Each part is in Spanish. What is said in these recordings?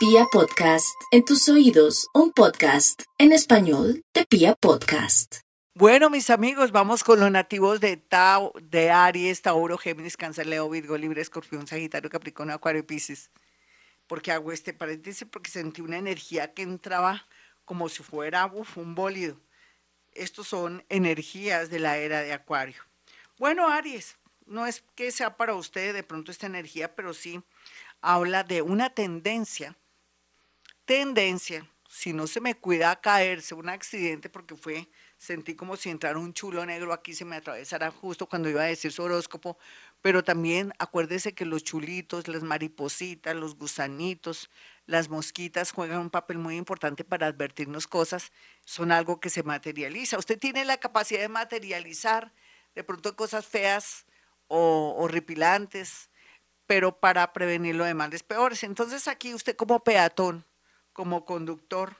Pia Podcast, en tus oídos, un podcast en español de Pia Podcast. Bueno, mis amigos, vamos con los nativos de Tau, de Aries, Tauro, Géminis, Cáncer, Leo, Virgo, Libre, Escorpión, Sagitario, Capricornio, Acuario y Piscis. ¿Por hago este paréntesis? Porque sentí una energía que entraba como si fuera un bólido. Estos son energías de la era de Acuario. Bueno, Aries, no es que sea para usted de pronto esta energía, pero sí habla de una tendencia, tendencia, si no se me cuida a caerse, un accidente, porque fue, sentí como si entrara un chulo negro aquí, se me atravesara justo cuando iba a decir su horóscopo, pero también acuérdese que los chulitos, las maripositas, los gusanitos, las mosquitas juegan un papel muy importante para advertirnos cosas, son algo que se materializa. Usted tiene la capacidad de materializar de pronto cosas feas o horripilantes, pero para prevenirlo de males peores. Entonces aquí usted como peatón, como conductor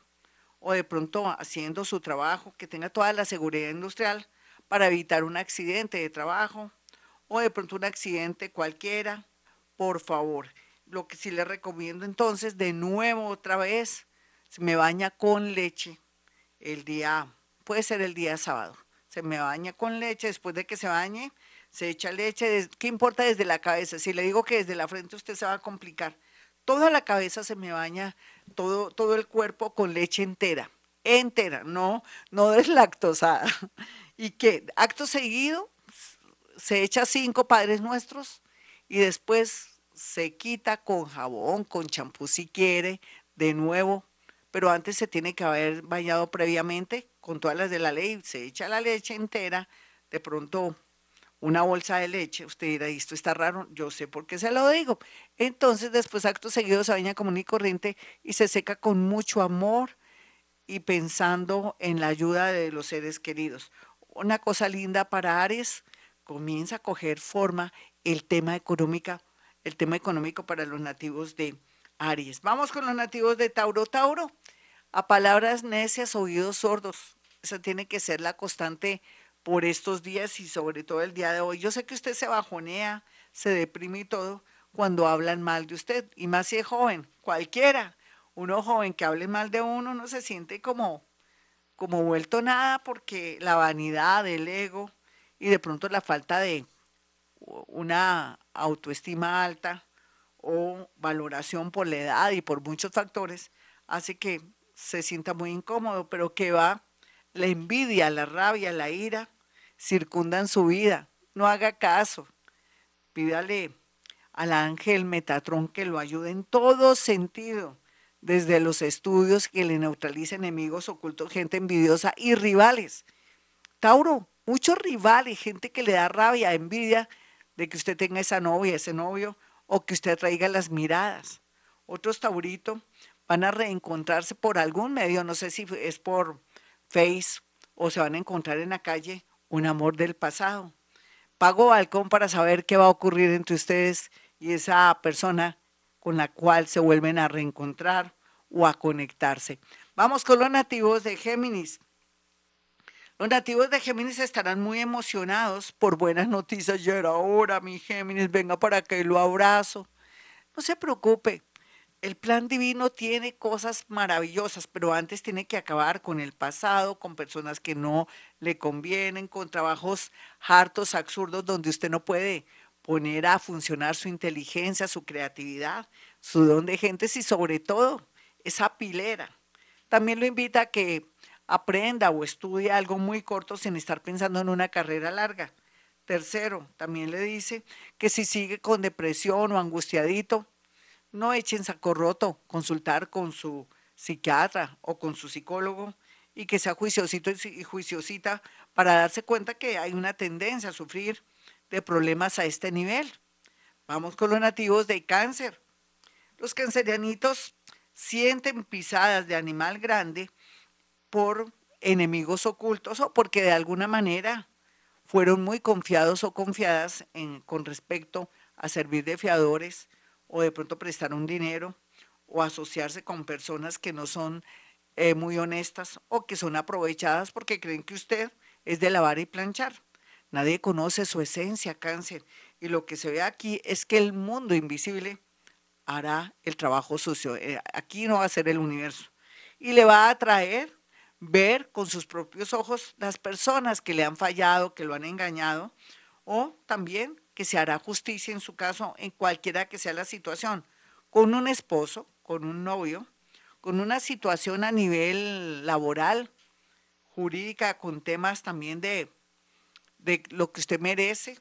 o de pronto haciendo su trabajo, que tenga toda la seguridad industrial para evitar un accidente de trabajo o de pronto un accidente cualquiera, por favor. Lo que sí le recomiendo entonces, de nuevo otra vez, se me baña con leche el día, puede ser el día sábado, se me baña con leche, después de que se bañe, se echa leche, ¿qué importa desde la cabeza? Si le digo que desde la frente usted se va a complicar. Toda la cabeza se me baña, todo, todo el cuerpo con leche entera, entera, no, no deslactosada. Y que acto seguido se echa cinco padres nuestros y después se quita con jabón, con champú si quiere, de nuevo, pero antes se tiene que haber bañado previamente con todas las de la ley, se echa la leche entera, de pronto una bolsa de leche, usted dirá, esto está raro, yo sé por qué se lo digo. Entonces después acto seguido se baña común y corriente y se seca con mucho amor y pensando en la ayuda de los seres queridos. Una cosa linda para Aries, comienza a coger forma el tema económica, el tema económico para los nativos de Aries. Vamos con los nativos de Tauro. Tauro, a palabras necias, oídos sordos. Esa tiene que ser la constante por estos días y sobre todo el día de hoy. Yo sé que usted se bajonea, se deprime y todo cuando hablan mal de usted, y más si es joven, cualquiera. Uno joven que hable mal de uno no se siente como, como vuelto nada porque la vanidad, el ego y de pronto la falta de una autoestima alta o valoración por la edad y por muchos factores hace que se sienta muy incómodo, pero que va la envidia, la rabia, la ira circundan su vida. No haga caso. Pídale al ángel Metatrón que lo ayude en todo sentido, desde los estudios que le neutralice enemigos ocultos, gente envidiosa y rivales. Tauro, muchos rivales, gente que le da rabia, envidia de que usted tenga esa novia, ese novio, o que usted traiga las miradas. Otros Taurito van a reencontrarse por algún medio, no sé si es por Face o se van a encontrar en la calle un amor del pasado. Pago balcón para saber qué va a ocurrir entre ustedes y esa persona con la cual se vuelven a reencontrar o a conectarse. Vamos con los nativos de Géminis. Los nativos de Géminis estarán muy emocionados por buenas noticias. Ya era hora, mi Géminis, venga para que lo abrazo. No se preocupe, el plan divino tiene cosas maravillosas, pero antes tiene que acabar con el pasado, con personas que no le convienen, con trabajos hartos, absurdos, donde usted no puede poner a funcionar su inteligencia, su creatividad, su don de gentes y sobre todo esa pilera. También lo invita a que aprenda o estudie algo muy corto sin estar pensando en una carrera larga. Tercero, también le dice que si sigue con depresión o angustiadito, no echen saco roto, consultar con su psiquiatra o con su psicólogo y que sea juiciosito y juiciosita para darse cuenta que hay una tendencia a sufrir de problemas a este nivel. Vamos con los nativos de cáncer. Los cancerianitos sienten pisadas de animal grande por enemigos ocultos o porque de alguna manera fueron muy confiados o confiadas en, con respecto a servir de fiadores o de pronto prestar un dinero o asociarse con personas que no son eh, muy honestas o que son aprovechadas porque creen que usted es de lavar y planchar. Nadie conoce su esencia, cáncer. Y lo que se ve aquí es que el mundo invisible hará el trabajo sucio. Eh, aquí no va a ser el universo. Y le va a atraer ver con sus propios ojos las personas que le han fallado, que lo han engañado, o también que se hará justicia en su caso en cualquiera que sea la situación, con un esposo, con un novio, con una situación a nivel laboral, jurídica, con temas también de, de lo que usted merece,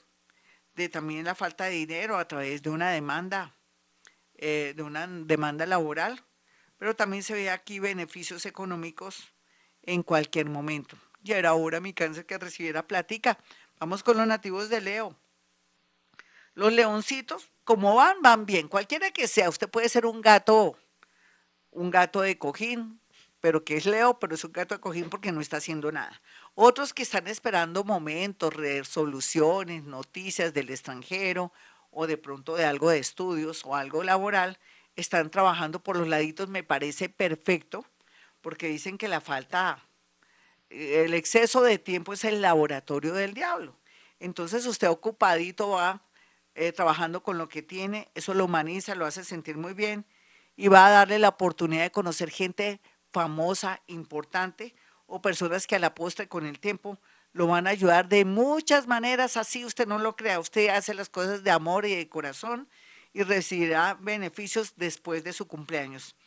de también la falta de dinero a través de una demanda, eh, de una demanda laboral, pero también se ve aquí beneficios económicos en cualquier momento. Y era ahora mi cáncer que recibiera plática. Vamos con los nativos de Leo. Los leoncitos, como van, van bien. Cualquiera que sea, usted puede ser un gato, un gato de cojín, pero que es Leo, pero es un gato de cojín porque no está haciendo nada. Otros que están esperando momentos, resoluciones, noticias del extranjero o de pronto de algo de estudios o algo laboral, están trabajando por los laditos, me parece perfecto, porque dicen que la falta, eh, el exceso de tiempo es el laboratorio del diablo. Entonces usted ocupadito va eh, trabajando con lo que tiene, eso lo humaniza, lo hace sentir muy bien y va a darle la oportunidad de conocer gente famosa, importante, o personas que a la postre con el tiempo lo van a ayudar de muchas maneras, así usted no lo crea, usted hace las cosas de amor y de corazón y recibirá beneficios después de su cumpleaños.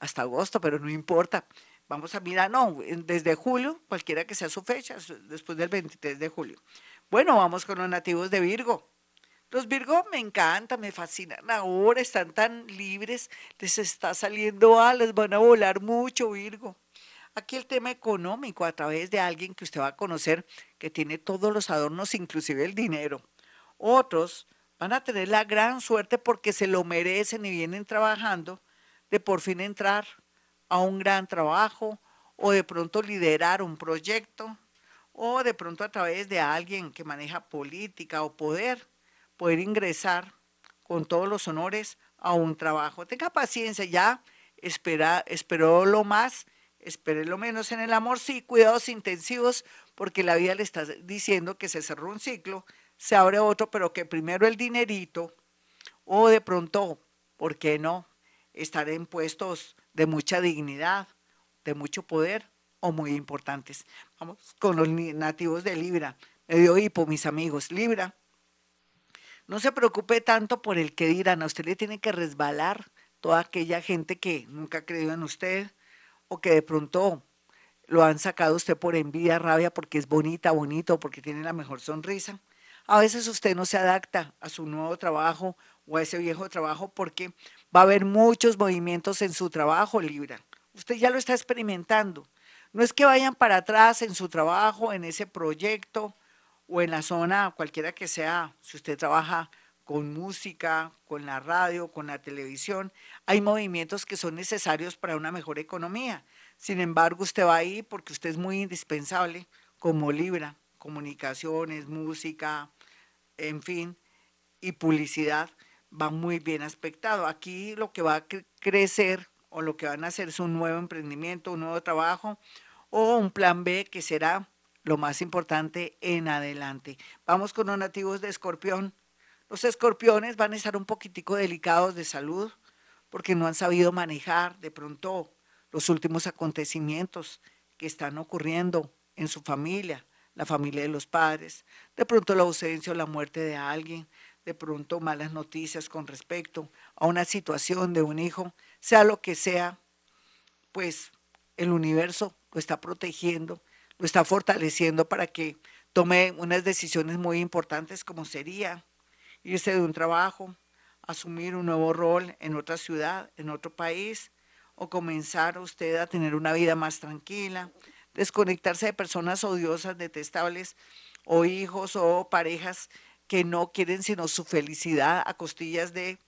Hasta agosto, pero no importa. Vamos a mirar, no, desde julio, cualquiera que sea su fecha, después del 23 de julio. Bueno, vamos con los nativos de Virgo. Los Virgo me encantan, me fascinan. Ahora están tan libres, les está saliendo alas, van a volar mucho, Virgo. Aquí el tema económico a través de alguien que usted va a conocer que tiene todos los adornos, inclusive el dinero. Otros van a tener la gran suerte porque se lo merecen y vienen trabajando de por fin entrar a un gran trabajo o de pronto liderar un proyecto o de pronto a través de alguien que maneja política o poder poder ingresar con todos los honores a un trabajo. Tenga paciencia, ya espera, esperó lo más, espere lo menos en el amor, sí, cuidados intensivos, porque la vida le está diciendo que se cerró un ciclo, se abre otro, pero que primero el dinerito, o de pronto, ¿por qué no? Estar en puestos de mucha dignidad, de mucho poder o muy importantes. Vamos con los nativos de Libra. Me dio hipo, mis amigos. Libra, no se preocupe tanto por el que dirán, a usted le tiene que resbalar toda aquella gente que nunca ha creído en usted o que de pronto lo han sacado usted por envidia, rabia, porque es bonita, bonito, porque tiene la mejor sonrisa. A veces usted no se adapta a su nuevo trabajo o a ese viejo trabajo porque va a haber muchos movimientos en su trabajo, Libra. Usted ya lo está experimentando. No es que vayan para atrás en su trabajo, en ese proyecto, o en la zona, cualquiera que sea, si usted trabaja con música, con la radio, con la televisión, hay movimientos que son necesarios para una mejor economía. Sin embargo, usted va ahí porque usted es muy indispensable como Libra, comunicaciones, música, en fin, y publicidad va muy bien aspectado. Aquí lo que va a crecer o lo que van a hacer es un nuevo emprendimiento, un nuevo trabajo o un plan B que será lo más importante en adelante. Vamos con los nativos de escorpión. Los escorpiones van a estar un poquitico delicados de salud porque no han sabido manejar de pronto los últimos acontecimientos que están ocurriendo en su familia, la familia de los padres, de pronto la ausencia o la muerte de alguien, de pronto malas noticias con respecto a una situación de un hijo, sea lo que sea, pues el universo lo está protegiendo lo está fortaleciendo para que tome unas decisiones muy importantes como sería irse de un trabajo, asumir un nuevo rol en otra ciudad, en otro país, o comenzar usted a tener una vida más tranquila, desconectarse de personas odiosas, detestables, o hijos o parejas que no quieren sino su felicidad a costillas de,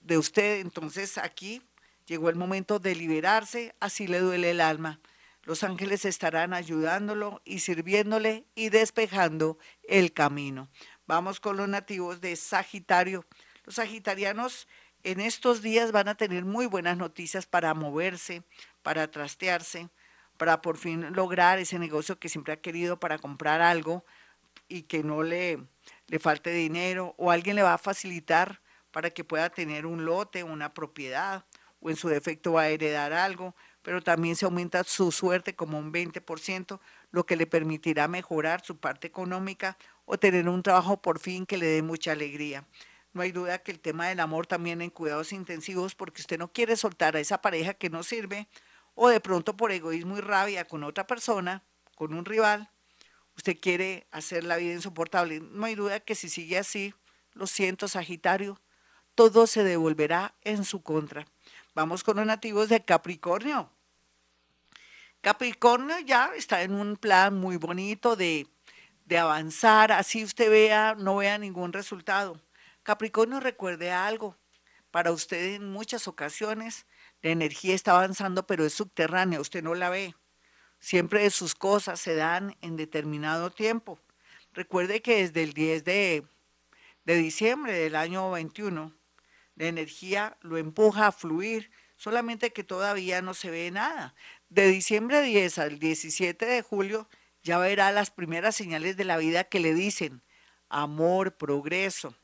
de usted. Entonces aquí llegó el momento de liberarse, así le duele el alma los ángeles estarán ayudándolo y sirviéndole y despejando el camino. Vamos con los nativos de Sagitario. Los sagitarianos en estos días van a tener muy buenas noticias para moverse, para trastearse, para por fin lograr ese negocio que siempre ha querido para comprar algo y que no le, le falte dinero o alguien le va a facilitar para que pueda tener un lote, una propiedad, o en su defecto va a heredar algo, pero también se aumenta su suerte como un 20%, lo que le permitirá mejorar su parte económica o tener un trabajo por fin que le dé mucha alegría. No hay duda que el tema del amor también en cuidados intensivos, porque usted no quiere soltar a esa pareja que no sirve, o de pronto por egoísmo y rabia con otra persona, con un rival, usted quiere hacer la vida insoportable. No hay duda que si sigue así, lo siento, Sagitario, todo se devolverá en su contra. Vamos con los nativos de Capricornio. Capricornio ya está en un plan muy bonito de, de avanzar, así usted vea, no vea ningún resultado. Capricornio recuerde algo, para usted en muchas ocasiones la energía está avanzando, pero es subterránea, usted no la ve. Siempre sus cosas se dan en determinado tiempo. Recuerde que desde el 10 de, de diciembre del año 21, la energía lo empuja a fluir, solamente que todavía no se ve nada. De diciembre 10 al 17 de julio ya verá las primeras señales de la vida que le dicen amor, progreso,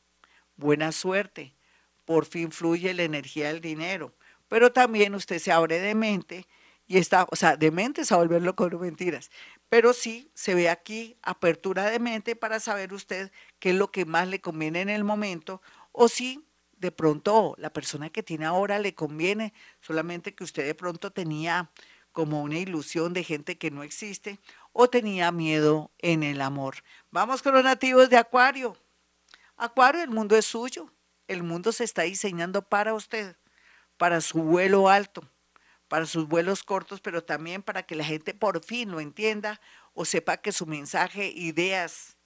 buena suerte, por fin fluye la energía del dinero, pero también usted se abre de mente y está, o sea, de mente es a volverlo con mentiras, pero sí se ve aquí apertura de mente para saber usted qué es lo que más le conviene en el momento o si de pronto la persona que tiene ahora le conviene, solamente que usted de pronto tenía como una ilusión de gente que no existe o tenía miedo en el amor. Vamos con los nativos de Acuario. Acuario, el mundo es suyo. El mundo se está diseñando para usted, para su vuelo alto, para sus vuelos cortos, pero también para que la gente por fin lo entienda o sepa que su mensaje, ideas,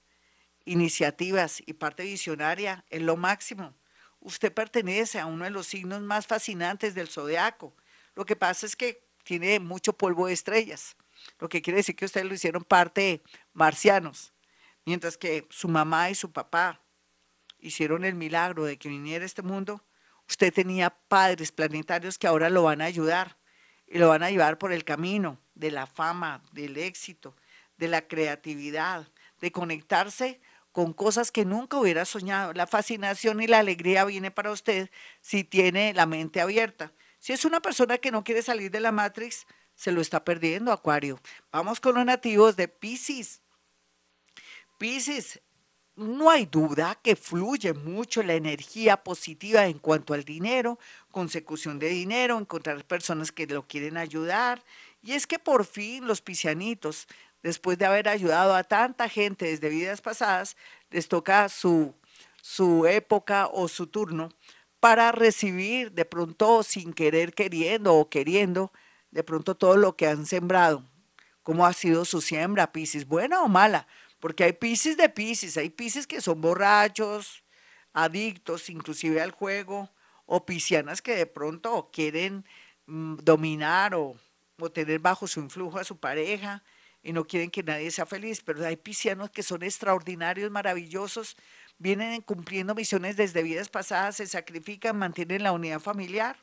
iniciativas y parte visionaria es lo máximo. Usted pertenece a uno de los signos más fascinantes del zodiaco. Lo que pasa es que tiene mucho polvo de estrellas, lo que quiere decir que ustedes lo hicieron parte marcianos, mientras que su mamá y su papá hicieron el milagro de que viniera a este mundo, usted tenía padres planetarios que ahora lo van a ayudar y lo van a llevar por el camino de la fama, del éxito, de la creatividad, de conectarse con cosas que nunca hubiera soñado. La fascinación y la alegría viene para usted si tiene la mente abierta. Si es una persona que no quiere salir de la Matrix, se lo está perdiendo, Acuario. Vamos con los nativos de Pisces. Pisces, no hay duda que fluye mucho la energía positiva en cuanto al dinero, consecución de dinero, encontrar personas que lo quieren ayudar. Y es que por fin los piscianitos, después de haber ayudado a tanta gente desde vidas pasadas, les toca su, su época o su turno para recibir de pronto sin querer queriendo o queriendo de pronto todo lo que han sembrado. ¿Cómo ha sido su siembra, Piscis? ¿Buena o mala? porque hay piscis de piscis, hay piscis que son borrachos, adictos inclusive al juego, o piscianas que de pronto quieren mm, dominar o, o, tener bajo su influjo a su pareja y no quieren que nadie sea feliz, pero hay piscianos que son extraordinarios, maravillosos, vienen cumpliendo misiones desde vidas pasadas, se sacrifican, mantienen la unidad familiar.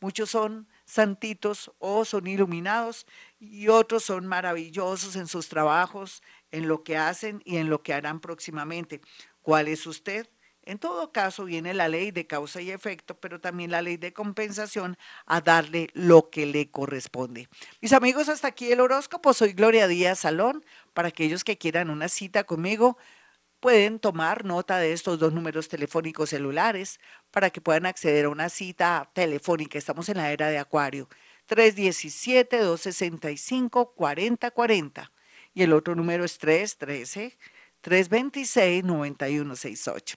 Muchos son santitos o son iluminados y otros son maravillosos en sus trabajos, en lo que hacen y en lo que harán próximamente. ¿Cuál es usted? En todo caso, viene la ley de causa y efecto, pero también la ley de compensación a darle lo que le corresponde. Mis amigos, hasta aquí el horóscopo. Soy Gloria Díaz Salón. Para aquellos que quieran una cita conmigo, pueden tomar nota de estos dos números telefónicos celulares para que puedan acceder a una cita telefónica. Estamos en la era de Acuario. 317-265-4040 y el otro número es 313-326-9168.